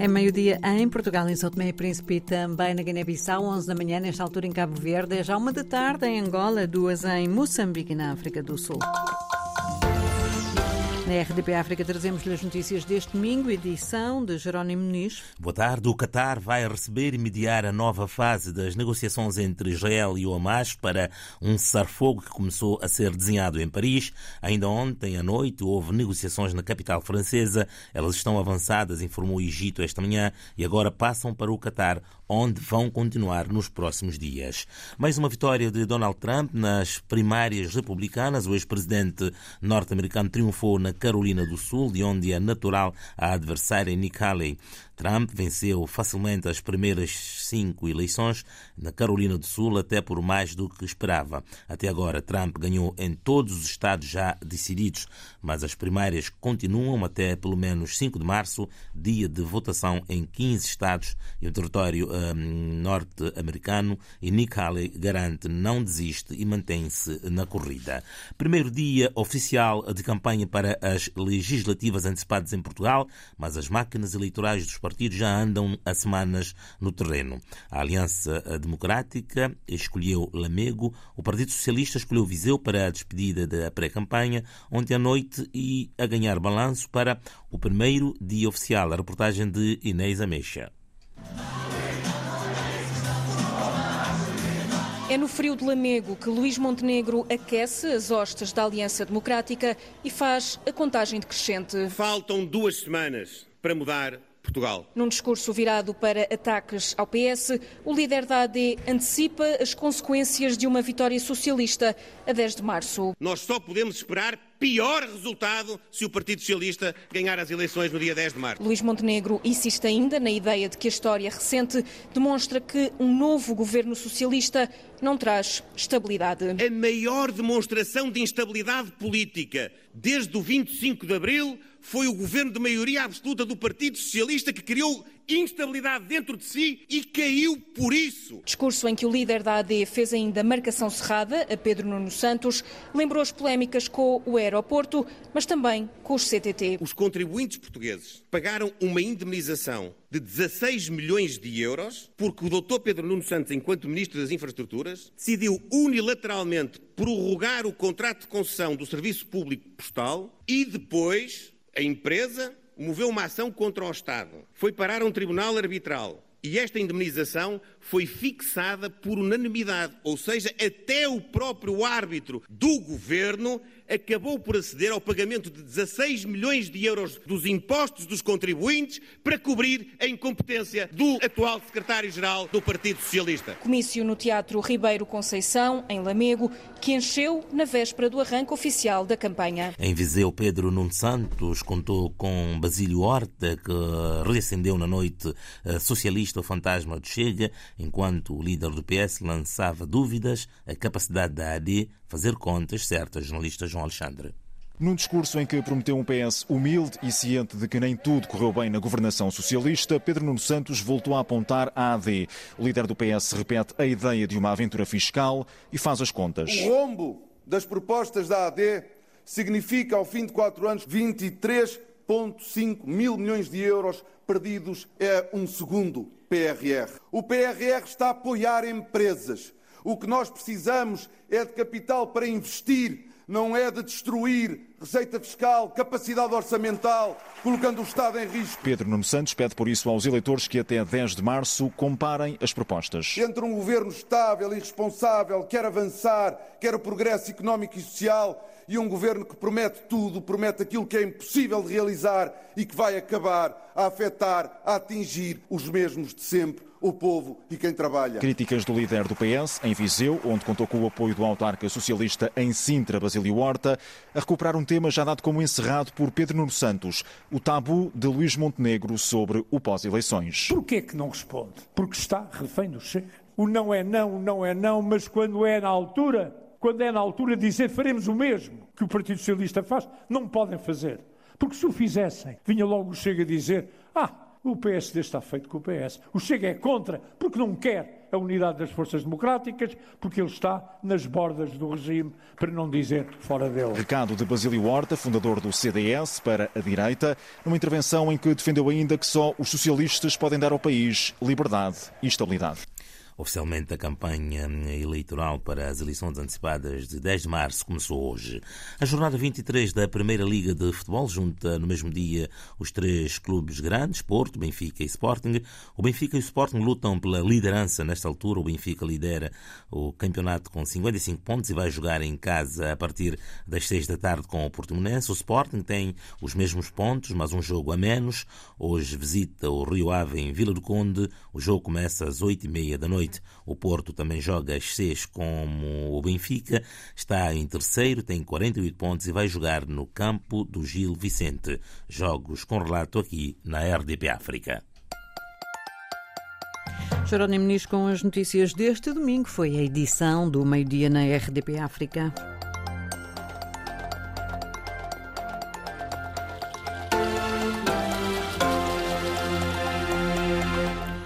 É meio-dia em Portugal, em São Tomé e Príncipe também na Guiné-Bissau, 11 da manhã, nesta altura em Cabo Verde, já uma da tarde em Angola, duas em Moçambique na África do Sul. Na RDP África trazemos-lhe as notícias deste domingo, edição de Jerónimo Muniz. Boa tarde. O Qatar vai receber e mediar a nova fase das negociações entre Israel e o Hamas para um cessar-fogo que começou a ser desenhado em Paris. Ainda ontem à noite houve negociações na capital francesa. Elas estão avançadas, informou o Egito esta manhã, e agora passam para o Qatar, onde vão continuar nos próximos dias. Mais uma vitória de Donald Trump nas primárias republicanas. O ex-presidente norte-americano triunfou na Carolina do Sul, de onde é natural a adversária Nikki Haley. Trump venceu facilmente as primeiras cinco eleições na Carolina do Sul, até por mais do que esperava. Até agora, Trump ganhou em todos os estados já decididos, mas as primárias continuam até pelo menos 5 de março, dia de votação em 15 estados e o território um, norte-americano. E Nick Haley garante não desiste e mantém-se na corrida. Primeiro dia oficial de campanha para as legislativas antecipadas em Portugal, mas as máquinas eleitorais dos já andam há semanas no terreno. A Aliança Democrática escolheu Lamego, o Partido Socialista escolheu Viseu para a despedida da pré-campanha ontem à noite e a ganhar balanço para o primeiro dia oficial. A reportagem de Inês Ameixa. É no frio de Lamego que Luís Montenegro aquece as hostes da Aliança Democrática e faz a contagem decrescente. Faltam duas semanas para mudar Portugal. Num discurso virado para ataques ao PS, o líder da AD antecipa as consequências de uma vitória socialista a 10 de março. Nós só podemos esperar pior resultado se o Partido Socialista ganhar as eleições no dia 10 de março. Luís Montenegro insiste ainda na ideia de que a história recente demonstra que um novo governo socialista não traz estabilidade. A maior demonstração de instabilidade política desde o 25 de abril foi o governo de maioria absoluta do Partido Socialista que criou instabilidade dentro de si e caiu por isso. Discurso em que o líder da AD fez ainda marcação cerrada a Pedro Nuno Santos, lembrou as polémicas com o aeroporto, mas também com os CTT. Os contribuintes portugueses pagaram uma indemnização de 16 milhões de euros porque o Dr. Pedro Nuno Santos, enquanto Ministro das Infraestruturas, decidiu unilateralmente prorrogar o contrato de concessão do Serviço Público Postal e depois a empresa moveu uma ação contra o Estado. Foi parar a um tribunal arbitral. E esta indemnização foi fixada por unanimidade, ou seja, até o próprio árbitro do governo acabou por aceder ao pagamento de 16 milhões de euros dos impostos dos contribuintes para cobrir a incompetência do atual secretário-geral do Partido Socialista. Comício no Teatro Ribeiro Conceição, em Lamego, que encheu na véspera do arranque oficial da campanha. Em Viseu, Pedro Nuno Santos contou com Basílio Horta, que reacendeu na noite socialista o fantasma do Chega, enquanto o líder do PS lançava dúvidas a capacidade da AD fazer contas certas, jornalista João Alexandre. Num discurso em que prometeu um PS humilde e ciente de que nem tudo correu bem na governação socialista, Pedro Nuno Santos voltou a apontar a AD. O líder do PS repete a ideia de uma aventura fiscal e faz as contas. O rombo das propostas da AD significa, ao fim de quatro anos, 23,5 mil milhões de euros perdidos. É um segundo PRR. O PRR está a apoiar empresas. O que nós precisamos é de capital para investir, não é de destruir receita fiscal, capacidade orçamental, colocando o Estado em risco. Pedro Nuno Santos pede por isso aos eleitores que até 10 de março comparem as propostas. Entre um governo estável e responsável, quer avançar, quer o progresso económico e social, e um governo que promete tudo, promete aquilo que é impossível de realizar e que vai acabar a afetar, a atingir os mesmos de sempre, o povo e quem trabalha. Críticas do líder do PS em Viseu, onde contou com o apoio do autarca socialista em Sintra, Basílio Horta, a recuperar um tema já dado como encerrado por Pedro Nuno Santos, o tabu de Luís Montenegro sobre o pós-eleições. Por que é que não responde? Porque está refém do Chega. O não é não, o não é não, mas quando é na altura, quando é na altura dizer faremos o mesmo que o Partido Socialista faz, não podem fazer. Porque se o fizessem, vinha logo o Chega a dizer: ah, o PSD está feito com o PS. O Chega é contra porque não quer a unidade das forças democráticas, porque ele está nas bordas do regime, para não dizer fora dele. Recado de Basílio Horta, fundador do CDS, para a direita, numa intervenção em que defendeu ainda que só os socialistas podem dar ao país liberdade e estabilidade. Oficialmente, a campanha eleitoral para as eleições antecipadas de 10 de março começou hoje. A jornada 23 da Primeira Liga de Futebol junta no mesmo dia os três clubes grandes, Porto, Benfica e Sporting. O Benfica e o Sporting lutam pela liderança nesta altura. O Benfica lidera o campeonato com 55 pontos e vai jogar em casa a partir das 6 da tarde com o Portimonense. O Sporting tem os mesmos pontos, mas um jogo a menos. Hoje visita o Rio Ave em Vila do Conde. O jogo começa às 8 e meia da noite. O Porto também joga às 6 como o Benfica, está em terceiro, tem 48 pontos e vai jogar no campo do Gil Vicente. Jogos com relato aqui na RDP África. Jerónimo Nis com as notícias deste domingo foi a edição do meio-dia na RDP África.